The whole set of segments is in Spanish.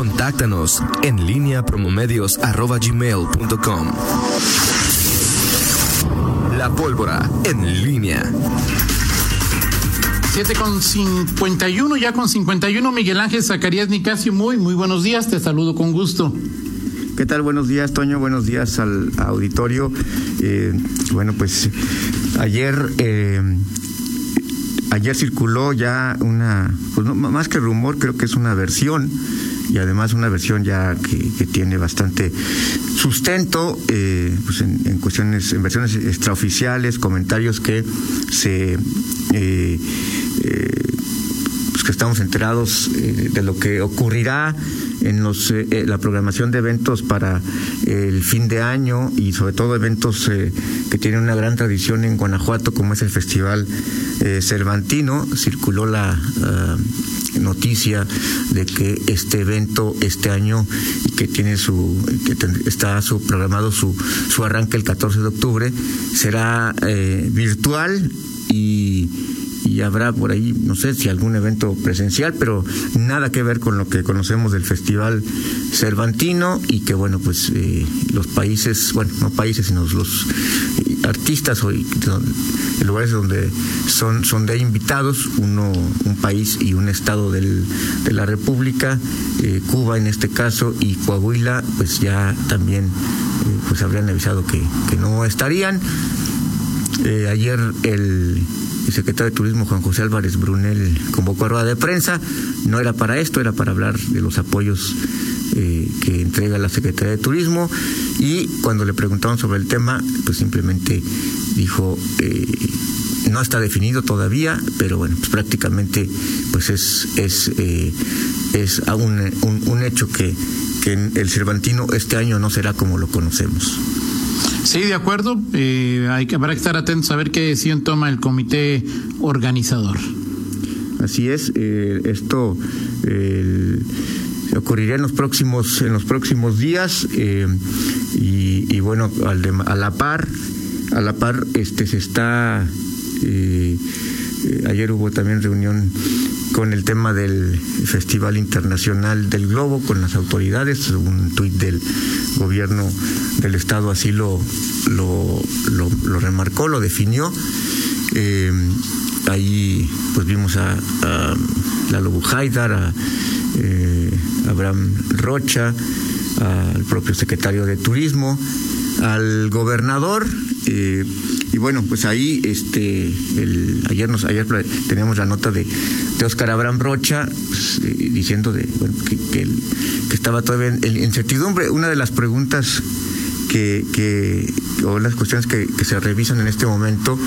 Contáctanos en línea promomedios.com. La pólvora en línea. 7 con 51, ya con 51, Miguel Ángel Zacarías Nicasio, muy, muy buenos días, te saludo con gusto. ¿Qué tal? Buenos días, Toño. Buenos días al auditorio. Eh, bueno, pues ayer, eh, ayer circuló ya una, pues más que rumor, creo que es una versión y además una versión ya que, tiene bastante sustento eh, pues en, cuestiones, en versiones extraoficiales, comentarios que se eh, eh, pues que estamos enterados de lo que ocurrirá en los, la programación de eventos para el fin de año y sobre todo eventos que tienen una gran tradición en Guanajuato como es el Festival Cervantino. Circuló la ah, noticia de que este evento este año que tiene su que está su programado su su arranque el 14 de octubre será eh, virtual y habrá por ahí, no sé si algún evento presencial, pero nada que ver con lo que conocemos del Festival Cervantino y que, bueno, pues eh, los países, bueno, no países, sino los artistas o lugares donde son, son de invitados, uno, un país y un estado del, de la República, eh, Cuba en este caso y Coahuila, pues ya también eh, pues habrían avisado que no estarían. ayer el el secretario de Turismo Juan José Álvarez Brunel convocó a rueda de prensa. No era para esto, era para hablar de los apoyos eh, que entrega la Secretaría de Turismo y cuando le preguntaron sobre el tema, pues simplemente dijo eh, no está definido todavía, pero bueno, pues prácticamente pues es es eh, es un, un, hecho que, que el Cervantino este año no será como lo conocemos. Sí, de acuerdo. Eh, hay que, habrá que estar atentos a ver qué decisión toma el comité organizador. Así es. Eh, esto ocurrirá en los próximos en los próximos días eh, y, bueno a la par a la par este se está ayer hubo también reunión con el tema del Festival Internacional del Globo, con las autoridades, un tuit del gobierno del Estado así lo, lo, lo, remarcó, lo definió. Eh, ahí pues vimos a, a Lalo Bujaidar, a eh, Abraham Rocha, al propio secretario de Turismo, al gobernador. Eh, y bueno, pues ahí, este, el, ayer nos, ayer teníamos la nota de, de Oscar Abraham Rocha pues, eh, diciendo de, que, que, estaba todavía en, incertidumbre. Una de las preguntas que, que o las cuestiones que, se revisan en este momento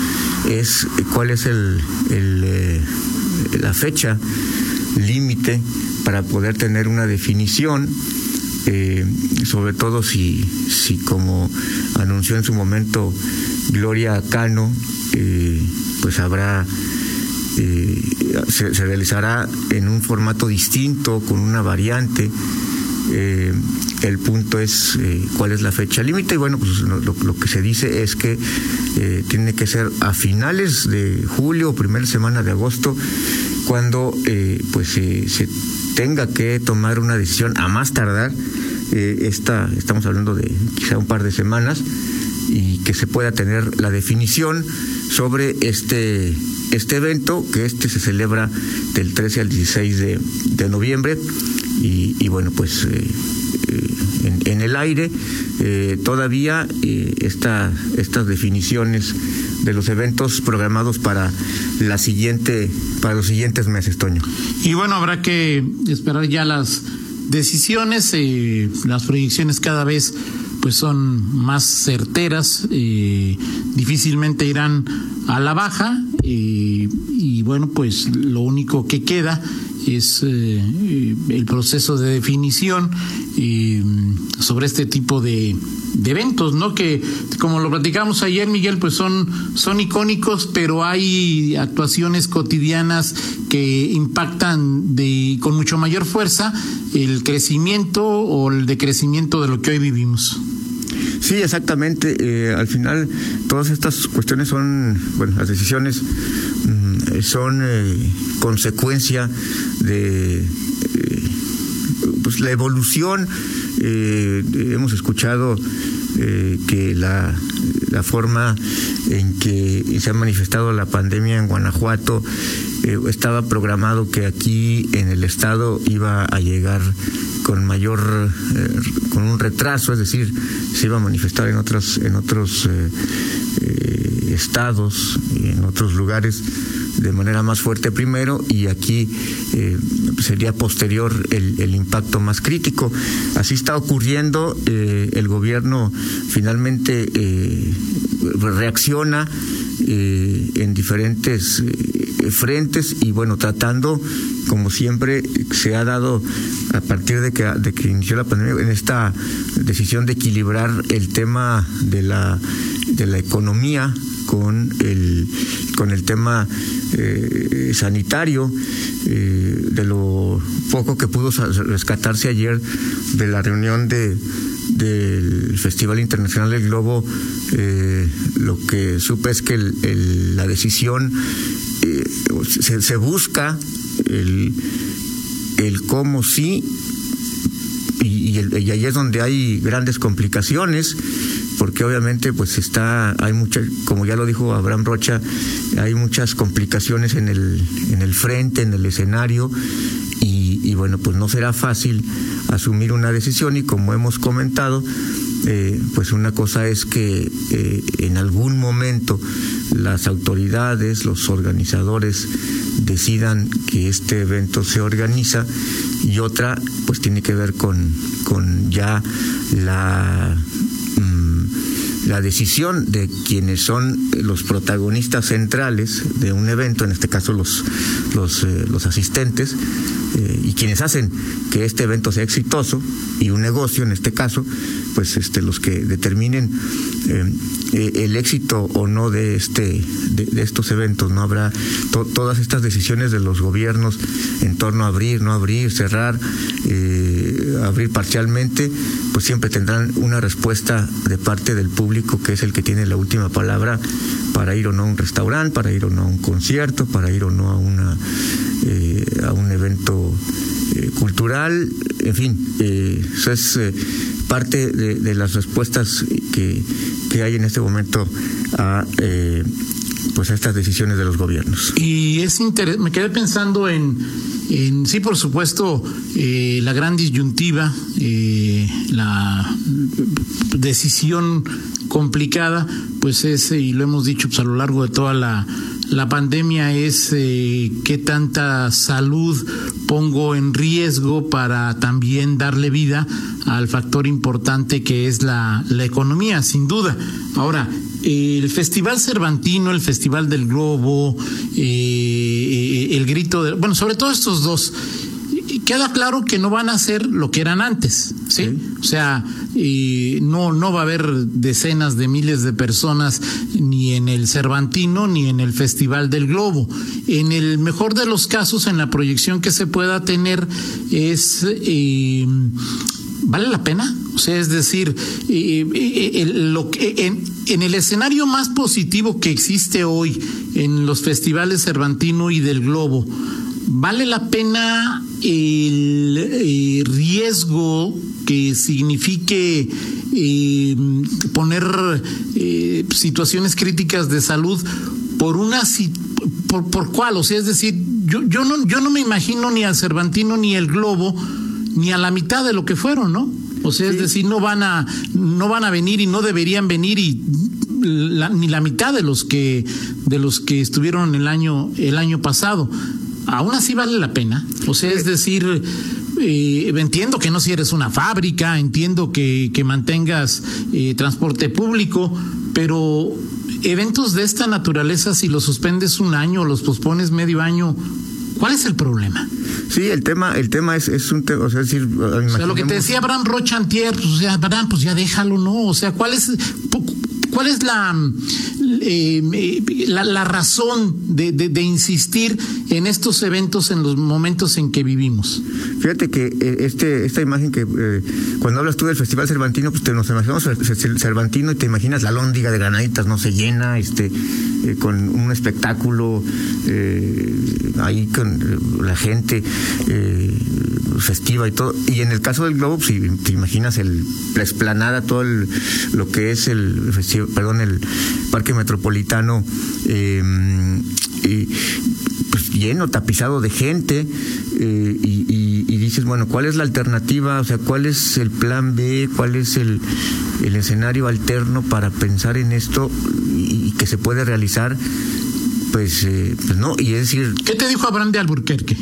es cuál es el, el eh, la fecha límite para poder tener una definición eh, sobre todo si, si como anunció en su momento Gloria Cano, eh, pues habrá, eh, se, realizará en un formato distinto, con una variante. el punto es cuál es la fecha límite y bueno, pues lo, que se dice es que tiene que ser a finales de julio o primera semana de agosto cuando pues se tenga que tomar una decisión a más tardar, eh, esta, estamos hablando de quizá un par de semanas, y que se pueda tener la definición sobre este, este evento, que este se celebra del 13 al 16 de, de noviembre, y, bueno, pues eh, eh, en, el aire todavía esta, estas definiciones de los eventos programados para la siguiente para los siguientes meses, Toño. Y bueno, habrá que esperar ya las decisiones, eh, las proyecciones cada vez pues son más certeras, eh, difícilmente irán a la baja eh, y bueno pues lo único que queda es el proceso de definición sobre este tipo de de eventos, ¿no? Que como lo platicamos ayer, Miguel, pues son, son icónicos, pero hay actuaciones cotidianas que impactan de, con mucho mayor fuerza el crecimiento o el decrecimiento de lo que hoy vivimos. Sí, exactamente. Eh, al final, todas estas cuestiones son, bueno, las decisiones mm, son eh, consecuencia de eh, pues la evolución. hemos escuchado que la, la forma en que se ha manifestado la pandemia en Guanajuato estaba programado que aquí en el estado iba a llegar con mayor, eh, con un retraso, es decir, se iba a manifestar en otros, en otros eh, eh, estados y en otros lugares de manera más fuerte primero y aquí sería posterior el, el, impacto más crítico. Así está ocurriendo, el gobierno finalmente reacciona en diferentes frentes y bueno, tratando, como siempre, se ha dado a partir de que, de que inició la pandemia, en esta decisión de equilibrar el tema de la, de la economía con el, con el tema eh, sanitario, eh, de lo poco que pudo rescatarse ayer de la reunión de del Festival Internacional del Globo, eh, lo que supe es que la decisión eh, se, busca el, el cómo sí, y, y, ahí es donde hay grandes complicaciones porque obviamente pues está hay mucha como ya lo dijo Abraham Rocha hay muchas complicaciones en el en el frente en el escenario y bueno, pues no será fácil asumir una decisión y como hemos comentado, eh, pues una cosa es que eh, en algún momento las autoridades, los organizadores decidan que este evento se organiza y otra pues tiene que ver con, con ya la la decisión de quienes son los protagonistas centrales de un evento, en este caso los, los, eh, los asistentes, eh, y quienes hacen que este evento sea exitoso y un negocio en este caso, pues este los que determinen eh, eh, el éxito o no de este de, estos eventos, no habrá todas estas decisiones de los gobiernos en torno a abrir, no abrir, cerrar, abrir parcialmente, pues siempre tendrán una respuesta de parte del público que es el que tiene la última palabra para ir o no a un restaurante, para ir o no a un concierto, para ir o no a una a un evento eh, cultural, en fin, eh, eso es eh, parte de, las respuestas que, que, hay en este momento a pues a estas decisiones de los gobiernos. Y es me quedé pensando en, en sí, por supuesto, la gran disyuntiva, la decisión complicada, pues es, y lo hemos dicho pues, a lo largo de toda la la pandemia es eh, qué tanta salud pongo en riesgo para también darle vida al factor importante que es la, la economía, sin duda. Ahora, el Festival Cervantino, el Festival del Globo, eh, eh, el Grito de... Bueno, sobre todo estos dos queda claro que no van a ser lo que eran antes, ¿sí? O sea, no, no va a haber decenas de miles de personas ni en el Cervantino ni en el Festival del Globo. En el mejor de los casos, en la proyección que se pueda tener, es eh, ¿vale la pena? O sea, es decir, lo que, en, en, el escenario más positivo que existe hoy en los festivales Cervantino y del Globo, ¿vale la pena el, eh, riesgo que signifique eh, poner eh, situaciones críticas de salud por una por, por cuál, o sea, es decir, yo, yo no yo no me imagino ni al Cervantino ni el Globo ni a la mitad de lo que fueron, ¿no? O sea, es decir, no van a no van a venir y no deberían venir y ni la mitad de los que de los que estuvieron el año el año pasado aún así vale la pena. O sea, es decir, eh, entiendo que no si eres una fábrica, entiendo que, que mantengas eh, transporte público, pero eventos de esta naturaleza, si los suspendes un año o los pospones medio año, ¿cuál es el problema? Sí, el tema, el tema es, es un tema, o sea, decir, o sea, lo que te decía Abraham Rochantier, pues, o sea, Abraham, pues ya déjalo, ¿no? O sea, ¿cuál es, cuál es la, eh, la, razón de, insistir en estos eventos en los momentos en que vivimos? Fíjate que eh, este esta imagen que eh, cuando hablas tú del Festival Cervantino, pues te nos imaginamos el Cervantino y te imaginas la lóndiga de granaditas, no se llena, este, con un espectáculo ahí con la gente festiva y todo. Y en el caso del globo, si te imaginas el, la esplanada, todo lo que es el perdón, el parque metropolitano em, pues, lleno, tapizado de gente, eh, y, dices, bueno, ¿cuál es la alternativa? O sea, ¿cuál es el plan B? ¿Cuál es el, el escenario alterno para pensar en esto y, que se puede realizar? Pues, eh, pues no, y es decir... ¿Qué te dijo Abraham de Alburquerque?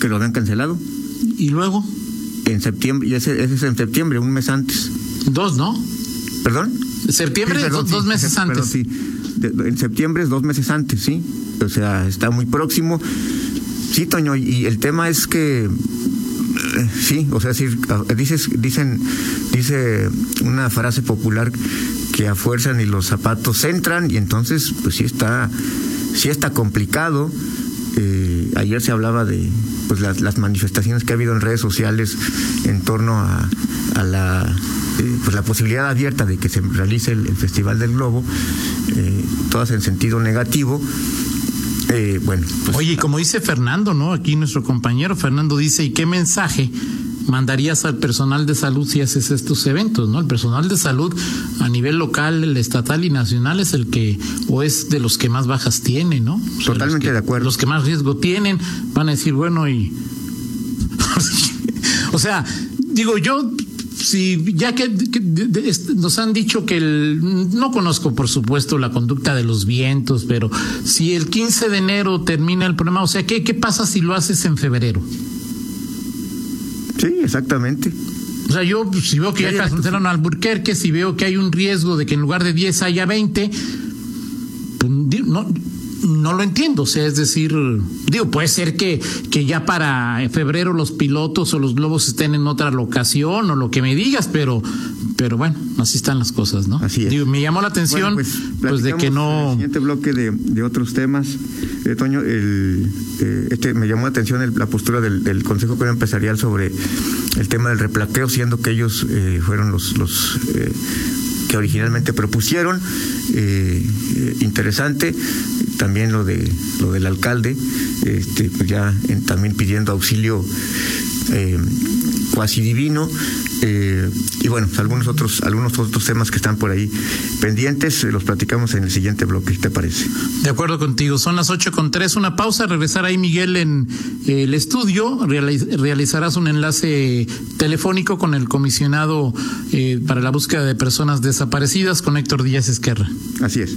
Que lo habían cancelado. ¿Y luego? En septiembre, y ese, ese es en septiembre, un mes antes. Dos, ¿no? ¿Perdón? Septiembre, dos, meses antes. sí. en septiembre es dos meses antes, sí. O sea, está muy próximo. Sí, Toño, y el tema es que eh, sí, o sea, sí, dices, dicen, dice una frase popular que a fuerza ni los zapatos entran y entonces, pues sí está, sí está complicado. Ayer se hablaba de pues las, las, manifestaciones que ha habido en redes sociales en torno a, a la eh, pues la posibilidad abierta de que se realice el, Festival del Globo, eh, todas en sentido negativo. Eh, bueno, pues, Oye, como dice Fernando, ¿no? Aquí nuestro compañero Fernando dice, ¿y qué mensaje mandarías al personal de salud si haces estos eventos, ¿no? El personal de salud a nivel local, el estatal y nacional es el que, o es de los que más bajas tiene, ¿no? Totalmente de acuerdo. Los que más riesgo tienen van a decir, bueno, y... o sea, digo, yo Sí, ya que, nos han dicho que el, no conozco por supuesto la conducta de los vientos, pero si el 15 de enero termina el problema, o sea, ¿qué, qué pasa si lo haces en febrero? Sí, exactamente. O sea, yo pues, si veo que ya, cancelaron Alburquerque, si veo que hay un riesgo de que en lugar de 10 haya 20, pues, no, no lo entiendo, o sea, es decir, digo, puede ser que, que ya para febrero los pilotos o los globos estén en otra locación o lo que me digas, pero, pero bueno, así están las cosas, ¿no? Así es. Digo, me llamó la atención, pues, pues, de que no. El siguiente bloque de, de otros temas, eh, Toño, el, eh, este me llamó la atención la postura del, del Consejo Empresarial sobre el tema del replaqueo, siendo que ellos eh, fueron los, los eh, que originalmente propusieron. Eh, interesante también lo de lo del alcalde, este, pues ya también pidiendo auxilio eh, cuasi divino eh, y bueno, algunos otros algunos otros temas que están por ahí pendientes los platicamos en el siguiente bloque, ¿te parece? De acuerdo contigo, son las ocho con tres, una pausa, regresar ahí Miguel en el estudio, realizarás un enlace telefónico con el comisionado eh, para la búsqueda de personas desaparecidas con Héctor Díaz Esquerra. Así es.